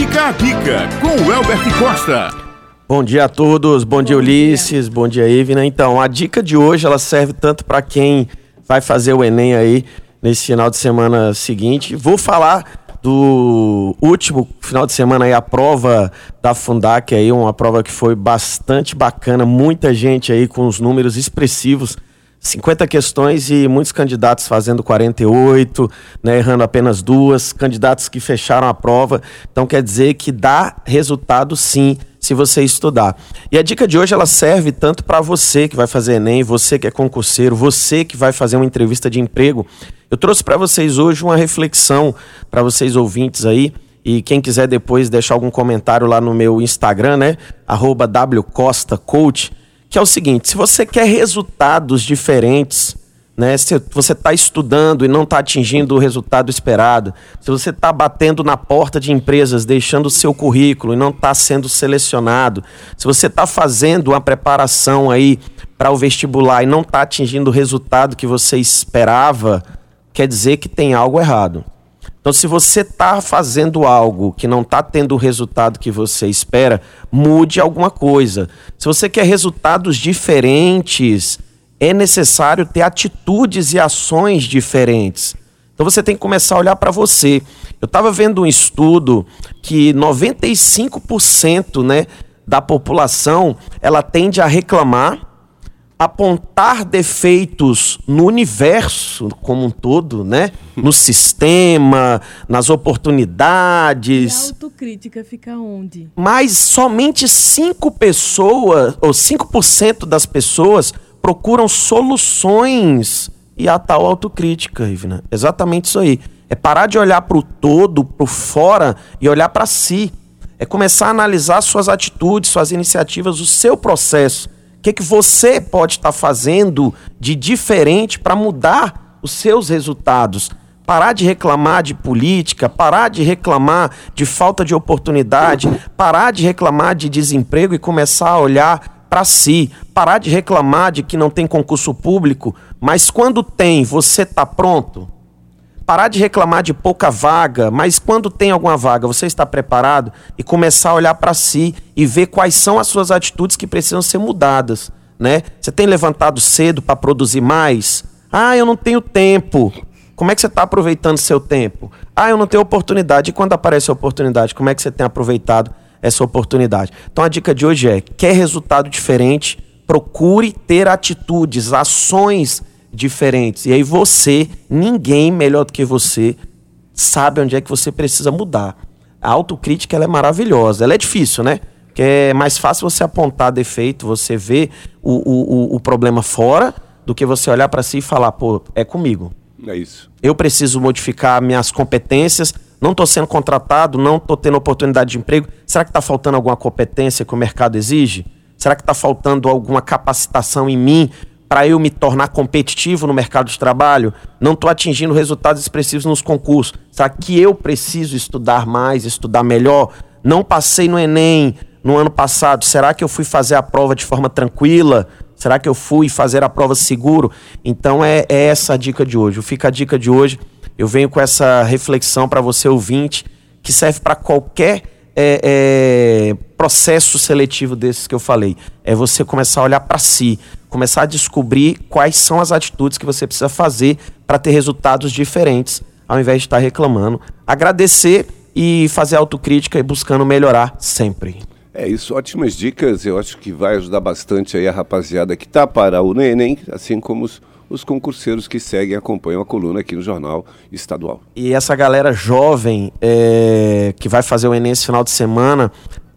Fica a dica com o Elbert Costa. Bom dia a todos, bom, bom dia Ulisses, dia. bom dia Ivna. Então, a dica de hoje ela serve tanto para quem vai fazer o Enem aí nesse final de semana seguinte. Vou falar do último final de semana aí, a prova da Fundac aí, uma prova que foi bastante bacana, muita gente aí com os números expressivos. 50 questões e muitos candidatos fazendo 48, né, errando apenas duas, candidatos que fecharam a prova. Então quer dizer que dá resultado sim se você estudar. E a dica de hoje ela serve tanto para você que vai fazer ENEM, você que é concurseiro, você que vai fazer uma entrevista de emprego. Eu trouxe para vocês hoje uma reflexão para vocês ouvintes aí. E quem quiser depois deixar algum comentário lá no meu Instagram, né? WCostaCoach que é o seguinte: se você quer resultados diferentes, né? Se você está estudando e não está atingindo o resultado esperado, se você está batendo na porta de empresas, deixando o seu currículo e não está sendo selecionado, se você está fazendo uma preparação aí para o vestibular e não está atingindo o resultado que você esperava, quer dizer que tem algo errado. Então, se você está fazendo algo que não está tendo o resultado que você espera, mude alguma coisa. Se você quer resultados diferentes, é necessário ter atitudes e ações diferentes. Então, você tem que começar a olhar para você. Eu estava vendo um estudo que 95% né, da população ela tende a reclamar apontar defeitos no universo como um todo, né? No sistema, nas oportunidades. E a autocrítica fica onde? Mas somente 5 pessoas, ou 5% das pessoas procuram soluções e a tal autocrítica, Ivna. Exatamente isso aí. É parar de olhar para o todo, para o fora e olhar para si. É começar a analisar suas atitudes, suas iniciativas, o seu processo o que, que você pode estar fazendo de diferente para mudar os seus resultados? Parar de reclamar de política, parar de reclamar de falta de oportunidade, parar de reclamar de desemprego e começar a olhar para si, parar de reclamar de que não tem concurso público, mas quando tem, você está pronto? Parar de reclamar de pouca vaga, mas quando tem alguma vaga, você está preparado e começar a olhar para si e ver quais são as suas atitudes que precisam ser mudadas, né? Você tem levantado cedo para produzir mais? Ah, eu não tenho tempo. Como é que você está aproveitando seu tempo? Ah, eu não tenho oportunidade. E quando aparece a oportunidade, como é que você tem aproveitado essa oportunidade? Então a dica de hoje é: quer resultado diferente? Procure ter atitudes, ações diferentes. E aí você, ninguém melhor do que você, sabe onde é que você precisa mudar. A autocrítica ela é maravilhosa. Ela é difícil, né? Porque é mais fácil você apontar defeito, você ver o, o, o problema fora, do que você olhar para si e falar, pô, é comigo. É isso. Eu preciso modificar minhas competências. Não estou sendo contratado, não estou tendo oportunidade de emprego. Será que está faltando alguma competência que o mercado exige? Será que está faltando alguma capacitação em mim para eu me tornar competitivo no mercado de trabalho, não estou atingindo resultados expressivos nos concursos. Será que eu preciso estudar mais, estudar melhor? Não passei no Enem no ano passado. Será que eu fui fazer a prova de forma tranquila? Será que eu fui fazer a prova seguro? Então é, é essa a dica de hoje. Fica a dica de hoje. Eu venho com essa reflexão para você ouvinte, que serve para qualquer é, é, processo seletivo desses que eu falei. É você começar a olhar para si, começar a descobrir quais são as atitudes que você precisa fazer para ter resultados diferentes, ao invés de estar reclamando. Agradecer e fazer autocrítica e buscando melhorar sempre. É isso, ótimas dicas. Eu acho que vai ajudar bastante aí a rapaziada que está para o Enem, assim como os os concurseiros que seguem e acompanham a coluna aqui no Jornal Estadual. E essa galera jovem é, que vai fazer o Enem esse final de semana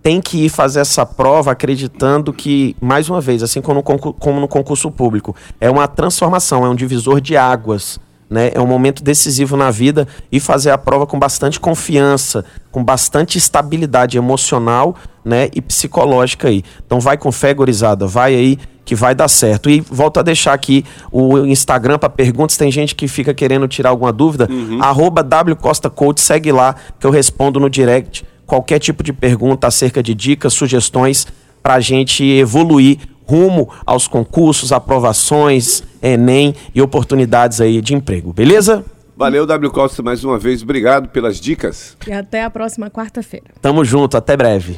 tem que ir fazer essa prova acreditando que, mais uma vez, assim como no, concurso, como no concurso público, é uma transformação, é um divisor de águas. Né? É um momento decisivo na vida e fazer a prova com bastante confiança, com bastante estabilidade emocional né? e psicológica aí. Então vai com fé, gorizada, vai aí que vai dar certo. E volto a deixar aqui o Instagram para perguntas. Tem gente que fica querendo tirar alguma dúvida. Uhum. Arroba WCostaCoach, segue lá que eu respondo no direct qualquer tipo de pergunta acerca de dicas, sugestões para a gente evoluir rumo aos concursos, aprovações, Enem e oportunidades aí de emprego. Beleza? Valeu, W Costa, mais uma vez. Obrigado pelas dicas. E até a próxima quarta-feira. Tamo junto, até breve.